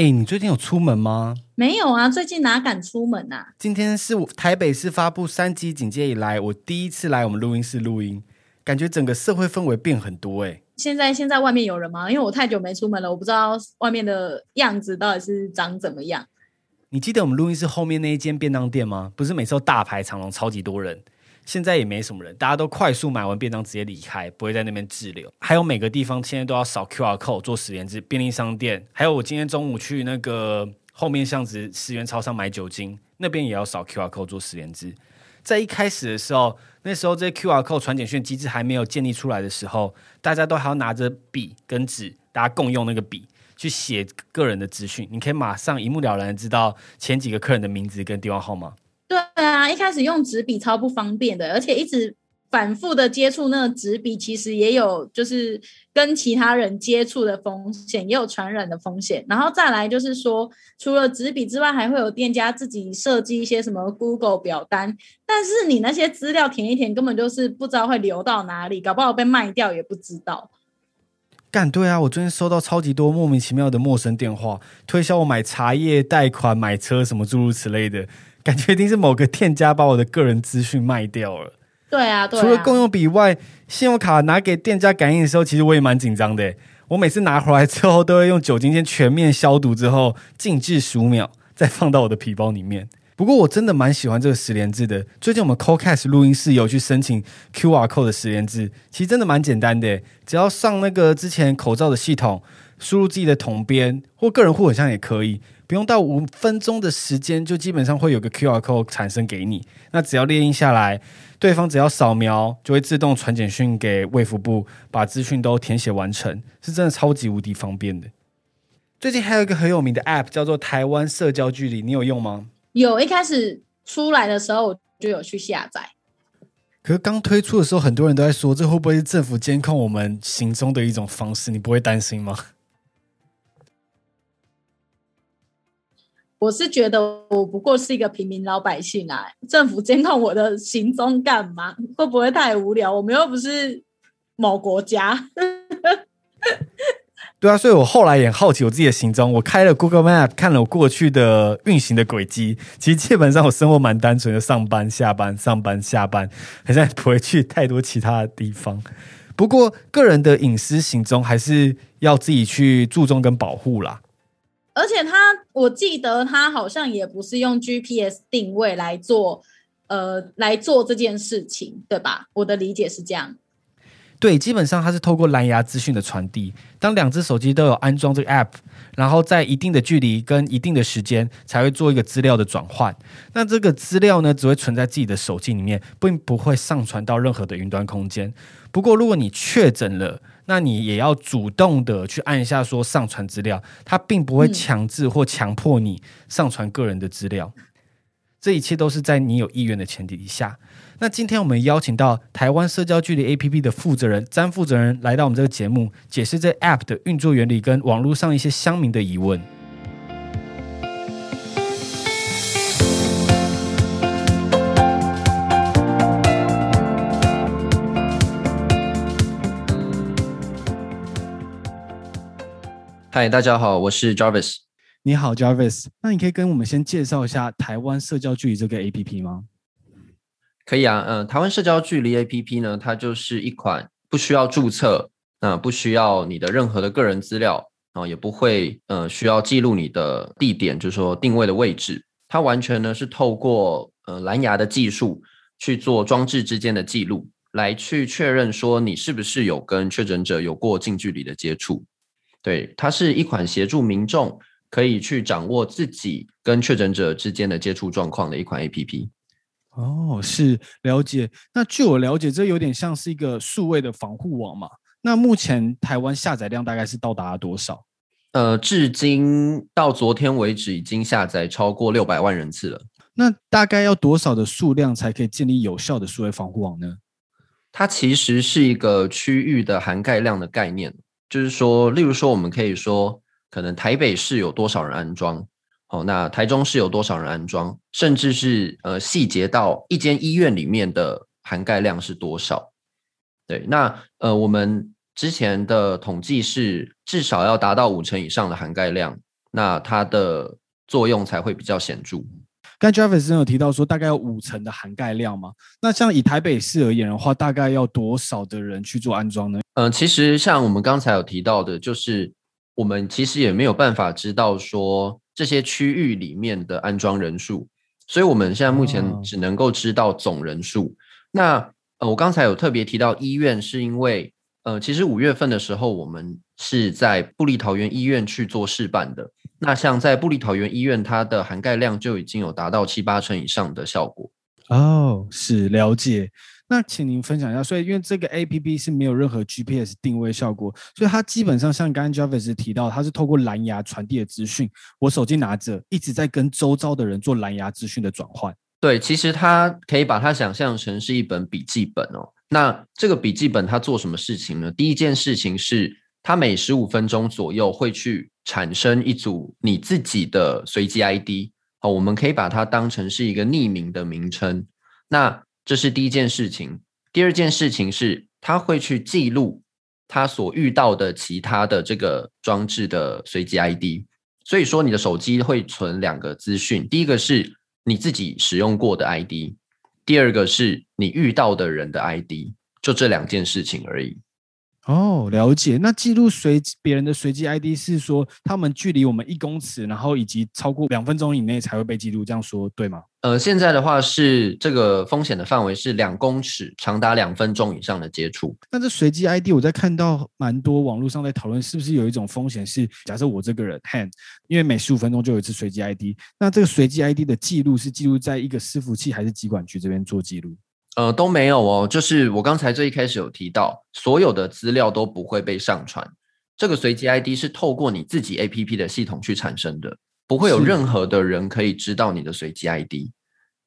哎，你最近有出门吗？没有啊，最近哪敢出门啊？今天是台北市发布三级警戒以来，我第一次来我们录音室录音，感觉整个社会氛围变很多哎。现在现在外面有人吗？因为我太久没出门了，我不知道外面的样子到底是长怎么样。你记得我们录音室后面那一间便当店吗？不是每次都大排长龙，超级多人。现在也没什么人，大家都快速买完便当直接离开，不会在那边滞留。还有每个地方现在都要扫 QR code 做十连制，便利商店，还有我今天中午去那个后面巷子十元超商买酒精，那边也要扫 QR code 做十连制。在一开始的时候，那时候这 QR code 传简讯机制还没有建立出来的时候，大家都还要拿着笔跟纸，大家共用那个笔去写个人的资讯，你可以马上一目了然知道前几个客人的名字跟电话号码。对啊，一开始用纸笔超不方便的，而且一直反复的接触那个纸笔，其实也有就是跟其他人接触的风险，也有传染的风险。然后再来就是说，除了纸笔之外，还会有店家自己设计一些什么 Google 表单，但是你那些资料填一填，根本就是不知道会流到哪里，搞不好被卖掉也不知道。干对啊，我最近收到超级多莫名其妙的陌生电话，推销我买茶叶、贷款、买车什么诸如此类的。感觉一定是某个店家把我的个人资讯卖掉了。对啊，除了共用笔外，信用卡拿给店家感应的时候，其实我也蛮紧张的。我每次拿回来之后，都会用酒精先全面消毒，之后静置十五秒，再放到我的皮包里面。不过我真的蛮喜欢这个十连制的。最近我们 CoCast 录音室有去申请 QR Code 的十连制，其实真的蛮简单的，只要上那个之前口罩的系统，输入自己的统编或个人户，口像也可以。不用到五分钟的时间，就基本上会有个 QR code 产生给你。那只要列印下来，对方只要扫描，就会自动传简讯给卫福部，把资讯都填写完成，是真的超级无敌方便的。最近还有一个很有名的 App 叫做台湾社交距离，你有用吗？有，一开始出来的时候就有去下载。可是刚推出的时候，很多人都在说，这会不会是政府监控我们行踪的一种方式？你不会担心吗？我是觉得我不过是一个平民老百姓啊，政府监控我的行踪干嘛？会不会太无聊？我们又不是某国家。对啊，所以我后来也好奇我自己的行踪。我开了 Google Map 看了我过去的运行的轨迹，其实基本上我生活蛮单纯的，上班下班，上班下班，好像不会去太多其他的地方。不过个人的隐私行踪还是要自己去注重跟保护啦。而且他，我记得他好像也不是用 GPS 定位来做，呃，来做这件事情，对吧？我的理解是这样。对，基本上它是透过蓝牙资讯的传递。当两只手机都有安装这个 App，然后在一定的距离跟一定的时间才会做一个资料的转换。那这个资料呢，只会存在自己的手机里面，并不会上传到任何的云端空间。不过，如果你确诊了，那你也要主动的去按一下说上传资料，它并不会强制或强迫你上传个人的资料，这一切都是在你有意愿的前提底下。那今天我们邀请到台湾社交距离 APP 的负责人詹负责人来到我们这个节目，解释这 App 的运作原理跟网络上一些乡民的疑问。嗨，大家好，我是 Jarvis。你好，Jarvis。那你可以跟我们先介绍一下台湾社交距离这个 APP 吗？可以啊，嗯，台湾社交距离 APP 呢，它就是一款不需要注册，那不需要你的任何的个人资料啊，也不会呃需要记录你的地点，就是说定位的位置。它完全呢是透过呃蓝牙的技术去做装置之间的记录，来去确认说你是不是有跟确诊者有过近距离的接触。对，它是一款协助民众可以去掌握自己跟确诊者之间的接触状况的一款 A P P。哦，是了解。那据我了解，这有点像是一个数位的防护网嘛？那目前台湾下载量大概是到达了多少？呃，至今到昨天为止，已经下载超过六百万人次了。那大概要多少的数量才可以建立有效的数位防护网呢？它其实是一个区域的涵盖量的概念。就是说，例如说，我们可以说，可能台北市有多少人安装，哦，那台中市有多少人安装，甚至是呃细节到一间医院里面的涵盖量是多少？对，那呃我们之前的统计是至少要达到五成以上的涵盖量，那它的作用才会比较显著。刚 Jefferson 有提到说大概有五成的涵盖量嘛？那像以台北市而言的话，大概要多少的人去做安装呢？嗯，其实像我们刚才有提到的，就是我们其实也没有办法知道说这些区域里面的安装人数，所以我们现在目前只能够知道总人数。那呃，我刚才有特别提到医院，是因为呃，其实五月份的时候，我们是在布利桃园医院去做试办的。那像在布里桃园医院，它的涵盖量就已经有达到七八成以上的效果。哦，是了解。那请您分享一下，所以因为这个 A P P 是没有任何 G P S 定位效果，所以它基本上像刚刚 j a v i s 提到，它是透过蓝牙传递的资讯，我手机拿着一直在跟周遭的人做蓝牙资讯的转换。对，其实它可以把它想象成是一本笔记本哦。那这个笔记本它做什么事情呢？第一件事情是，它每十五分钟左右会去产生一组你自己的随机 ID 好，我们可以把它当成是一个匿名的名称。那这是第一件事情。第二件事情是，它会去记录它所遇到的其他的这个装置的随机 ID。所以说，你的手机会存两个资讯，第一个是。你自己使用过的 ID，第二个是你遇到的人的 ID，就这两件事情而已。哦，了解。那记录随别人的随机 ID 是说他们距离我们一公尺，然后以及超过两分钟以内才会被记录，这样说对吗？呃，现在的话是这个风险的范围是两公尺，长达两分钟以上的接触。那这随机 ID 我在看到蛮多网络上在讨论，是不是有一种风险是，假设我这个人 hand，因为每十五分钟就有一次随机 ID，那这个随机 ID 的记录是记录在一个伺服器还是机管局这边做记录？呃，都没有哦，就是我刚才最一开始有提到，所有的资料都不会被上传。这个随机 ID 是透过你自己 APP 的系统去产生的，不会有任何的人可以知道你的随机 ID。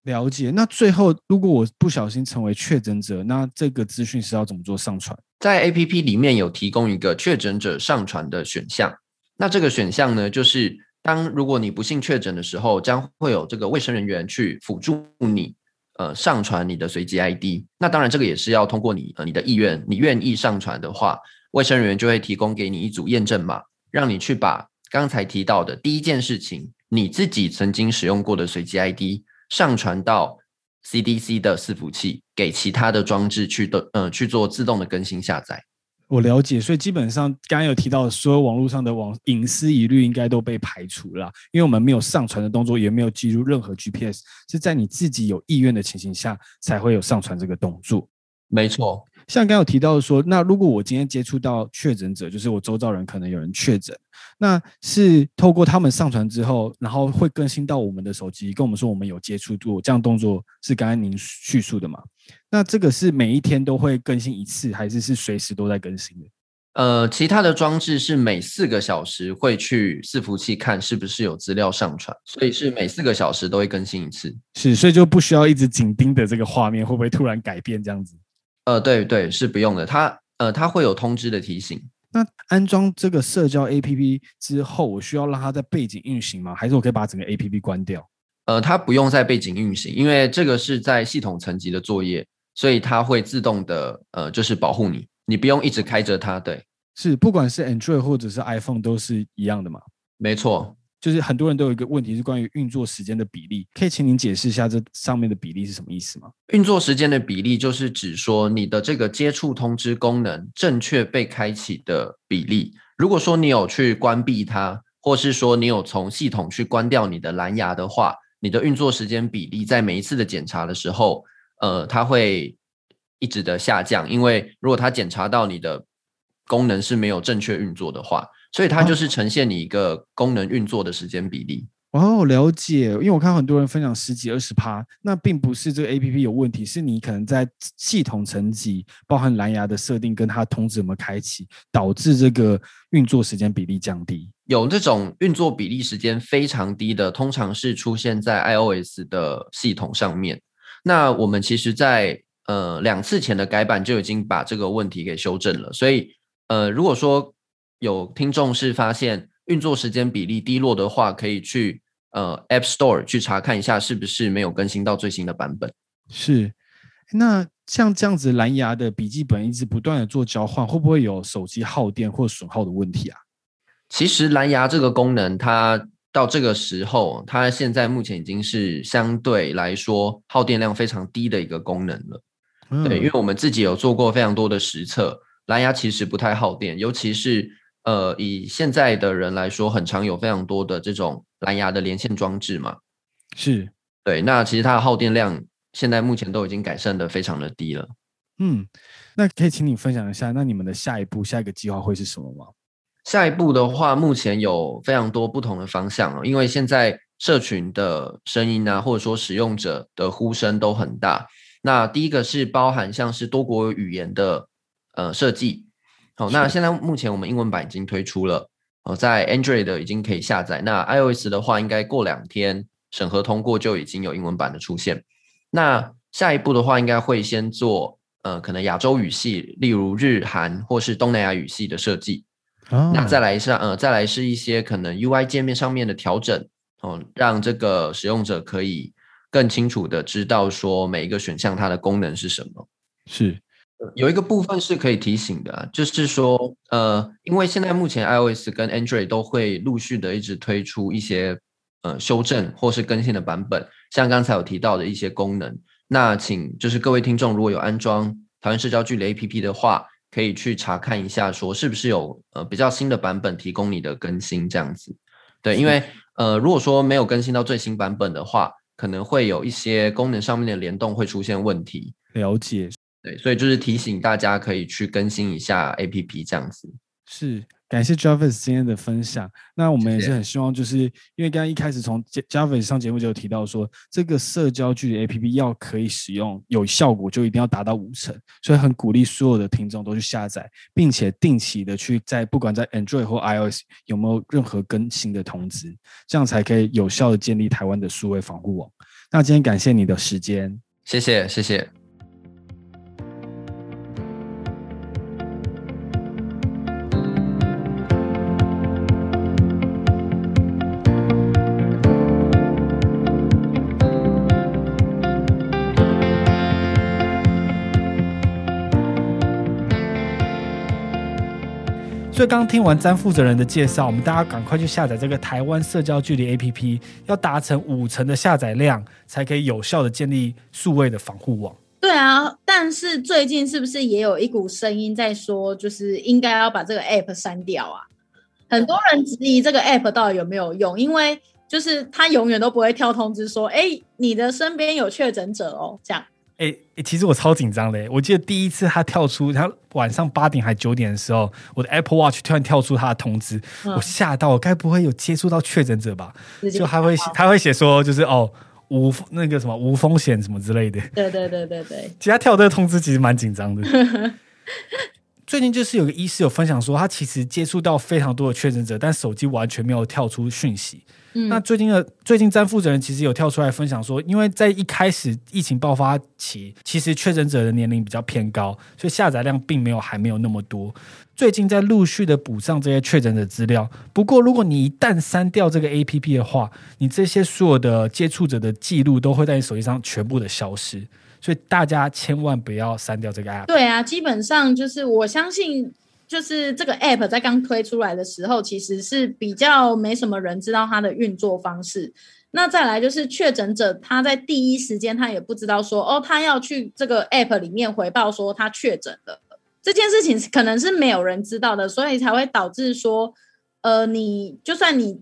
了解。那最后，如果我不小心成为确诊者，那这个资讯是要怎么做上传？在 APP 里面有提供一个确诊者上传的选项。那这个选项呢，就是当如果你不幸确诊的时候，将会有这个卫生人员去辅助你。呃，上传你的随机 ID，那当然这个也是要通过你呃你的意愿，你愿意上传的话，卫生人员就会提供给你一组验证码，让你去把刚才提到的第一件事情，你自己曾经使用过的随机 ID 上传到 CDC 的伺服器，给其他的装置去的呃去做自动的更新下载。我了解，所以基本上刚刚有提到，所有网络上的网隐私疑虑应该都被排除了，因为我们没有上传的动作，也没有记录任何 GPS，是在你自己有意愿的情形下才会有上传这个动作。没错，像刚有提到说，那如果我今天接触到确诊者，就是我周遭人可能有人确诊，那是透过他们上传之后，然后会更新到我们的手机，跟我们说我们有接触过，这样动作是刚刚您叙述的嘛？那这个是每一天都会更新一次，还是是随时都在更新的？呃，其他的装置是每四个小时会去伺服器看是不是有资料上传，所以是每四个小时都会更新一次。是，所以就不需要一直紧盯着这个画面会不会突然改变这样子？呃，对对，是不用的。它呃，它会有通知的提醒。那安装这个社交 APP 之后，我需要让它在背景运行吗？还是我可以把整个 APP 关掉？呃，它不用在背景运行，因为这个是在系统层级的作业。所以它会自动的，呃，就是保护你，你不用一直开着它。对，是，不管是 Android 或者是 iPhone 都是一样的嘛？没错，就是很多人都有一个问题是关于运作时间的比例，可以请您解释一下这上面的比例是什么意思吗？运作时间的比例就是指说你的这个接触通知功能正确被开启的比例。如果说你有去关闭它，或是说你有从系统去关掉你的蓝牙的话，你的运作时间比例在每一次的检查的时候。呃，它会一直的下降，因为如果它检查到你的功能是没有正确运作的话，所以它就是呈现你一个功能运作的时间比例。哦，了解。因为我看很多人分享十几、二十趴，那并不是这个 A P P 有问题，是你可能在系统层级，包含蓝牙的设定跟它通知有没有开启，导致这个运作时间比例降低。有这种运作比例时间非常低的，通常是出现在 I O S 的系统上面。那我们其实，在呃两次前的改版就已经把这个问题给修正了。所以，呃，如果说有听众是发现运作时间比例低落的话，可以去呃 App Store 去查看一下，是不是没有更新到最新的版本。是。那像这样子蓝牙的笔记本一直不断的做交换，会不会有手机耗电或损耗的问题啊？其实蓝牙这个功能，它到这个时候，它现在目前已经是相对来说耗电量非常低的一个功能了。对，因为我们自己有做过非常多的实测，蓝牙其实不太耗电，尤其是呃以现在的人来说，很常有非常多的这种蓝牙的连线装置嘛。是对，那其实它的耗电量现在目前都已经改善的非常的低了。嗯，那可以请你分享一下，那你们的下一步、下一个计划会是什么吗？下一步的话，目前有非常多不同的方向哦，因为现在社群的声音啊，或者说使用者的呼声都很大。那第一个是包含像是多国语言的呃设计，好，那现在目前我们英文版已经推出了，哦，在 Android 的已经可以下载，那 iOS 的话，应该过两天审核通过就已经有英文版的出现。那下一步的话，应该会先做呃可能亚洲语系，例如日韩或是东南亚语系的设计。哦那再来是呃，再来是一些可能 UI 界面上面的调整哦，让这个使用者可以更清楚的知道说每一个选项它的功能是什么。是有一个部分是可以提醒的，就是说呃，因为现在目前 iOS 跟 Android 都会陆续的一直推出一些呃修正或是更新的版本，像刚才有提到的一些功能。那请就是各位听众如果有安装台湾社交距离 APP 的话。可以去查看一下，说是不是有呃比较新的版本提供你的更新这样子。对，因为呃如果说没有更新到最新版本的话，可能会有一些功能上面的联动会出现问题。了解。对，所以就是提醒大家可以去更新一下 APP 这样子。是。感谢 Jarvis 今天的分享。那我们也是很希望，就是因为刚刚一开始从 Jarvis 上节目就有提到说，这个社交距离 APP 要可以使用有效果，就一定要达到五成，所以很鼓励所有的听众都去下载，并且定期的去在不管在 Android 或 iOS 有没有任何更新的通知，这样才可以有效的建立台湾的数位防护网。那今天感谢你的时间，谢谢，谢谢。所以刚听完詹负责人的介绍，我们大家赶快去下载这个台湾社交距离 APP，要达成五成的下载量，才可以有效的建立数位的防护网。对啊，但是最近是不是也有一股声音在说，就是应该要把这个 App 删掉啊？很多人质疑这个 App 到底有没有用，因为就是它永远都不会跳通知说，哎，你的身边有确诊者哦，这样。哎，其实我超紧张的。我记得第一次他跳出，他晚上八点还九点的时候，我的 Apple Watch 突然跳出他的通知，我吓到，我该不会有接触到确诊者吧？就他会他会写说，就是哦无那个什么无风险什么之类的。对对对对对。其实他跳这个通知其实蛮紧张的。最近就是有个医师有分享说，他其实接触到非常多的确诊者，但手机完全没有跳出讯息。那最近的最近詹负责人其实有跳出来分享说，因为在一开始疫情爆发期，其实确诊者的年龄比较偏高，所以下载量并没有还没有那么多。最近在陆续的补上这些确诊的资料。不过，如果你一旦删掉这个 A P P 的话，你这些所有的接触者的记录都会在你手机上全部的消失。所以大家千万不要删掉这个 App。对啊，基本上就是我相信。就是这个 app 在刚推出来的时候，其实是比较没什么人知道它的运作方式。那再来就是确诊者，他在第一时间他也不知道说，哦，他要去这个 app 里面回报说他确诊了这件事情，可能是没有人知道的，所以才会导致说，呃，你就算你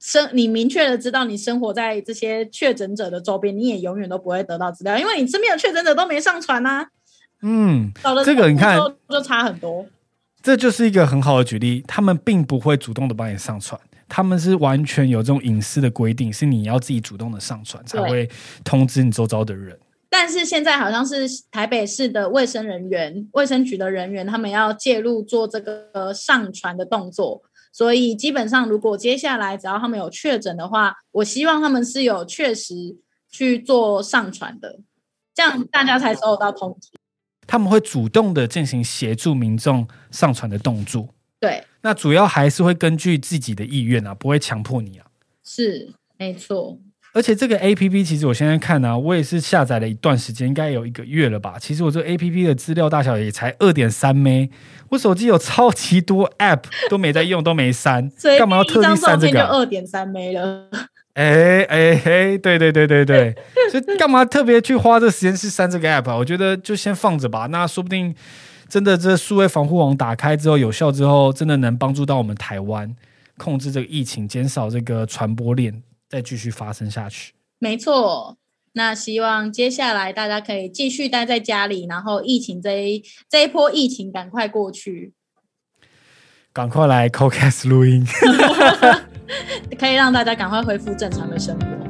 生你明确的知道你生活在这些确诊者的周边，你也永远都不会得到资料，因为你身边的确诊者都没上传呐。嗯，这个你看就差很多。这就是一个很好的举例，他们并不会主动的帮你上传，他们是完全有这种隐私的规定，是你要自己主动的上传才会通知你周遭的人。但是现在好像是台北市的卫生人员、卫生局的人员，他们要介入做这个上传的动作，所以基本上如果接下来只要他们有确诊的话，我希望他们是有确实去做上传的，这样大家才收到通知。他们会主动的进行协助民众上传的动作，对，那主要还是会根据自己的意愿啊，不会强迫你啊。是，没错。而且这个 A P P 其实我现在看呢、我也是下载了一段时间，应该有一个月了吧。其实我这个 A P P 的资料大小也才二点三 M，我手机有超级多 App 都没在用，都没删，干嘛要特地删这个啊？二点三枚了。哎哎哎，对对对对对，所以干嘛特别去花这个时间去删这个 app 啊？我觉得就先放着吧。那说不定真的这数位防护网打开之后有效之后，真的能帮助到我们台湾控制这个疫情，减少这个传播链再继续发生下去。没错。那希望接下来大家可以继续待在家里，然后疫情这一这一波疫情赶快过去，赶快来 CoCast 录音。可以让大家赶快恢复正常的生活。